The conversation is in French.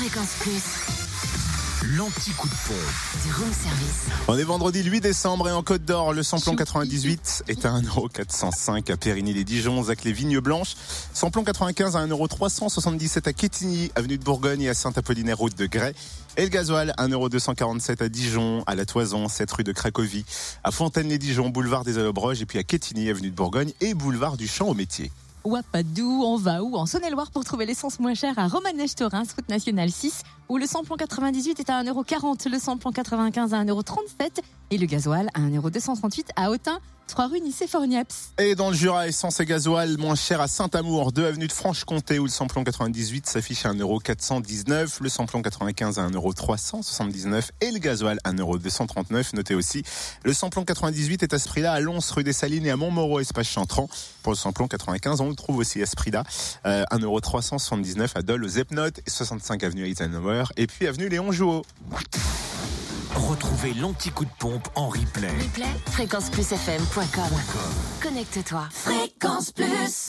Fréquence Plus, L'anti-coup de pompe. du room service. On est vendredi 8 décembre et en Côte d'Or, le samplon 98 est à 1,405€ à Périgny-les-Dijon, Zac les Vignes Blanches. Samplon 95 à 1,377€ à Quetigny, avenue de Bourgogne et à Saint-Apollinaire, route de Grès. Et le gasoil, 1,247€ à Dijon, à la Toison, 7 rue de Cracovie, à Fontaine-les-Dijon, boulevard des Allobroges et puis à Quetigny, avenue de Bourgogne et boulevard du Champ au métier. Wapadou, on va En Saône-et-Loire pour trouver l'essence moins chère à Romanèche-Torins, route nationale 6, où le samplon 98 est à 1,40€, le samplon 95 à 1,37€ et le gasoil à 1,238€ à Autun, 3 rue Nicée-Forniaps. Et dans le Jura, essence et gasoil moins cher à Saint-Amour, 2 avenue de Franche-Comté où le samplon 98 s'affiche à 1,419€, le samplon 95 à 1,379€ et le gasoil à 1,239€. Notez aussi, le samplon 98 est à ce prix-là à Lons, rue des Salines et à Montmoreau, espace Chantran. Pour le samplon 95, on le trouve aussi à ce euh, 1,379€ à Dole, aux Epnotes, 65 avenue Eisenhower et puis avenue Léon Jouot. Retrouvez l'anti-coup de pompe en replay. Replay, fréquenceplusfm.com. Connecte-toi. Fréquence Plus.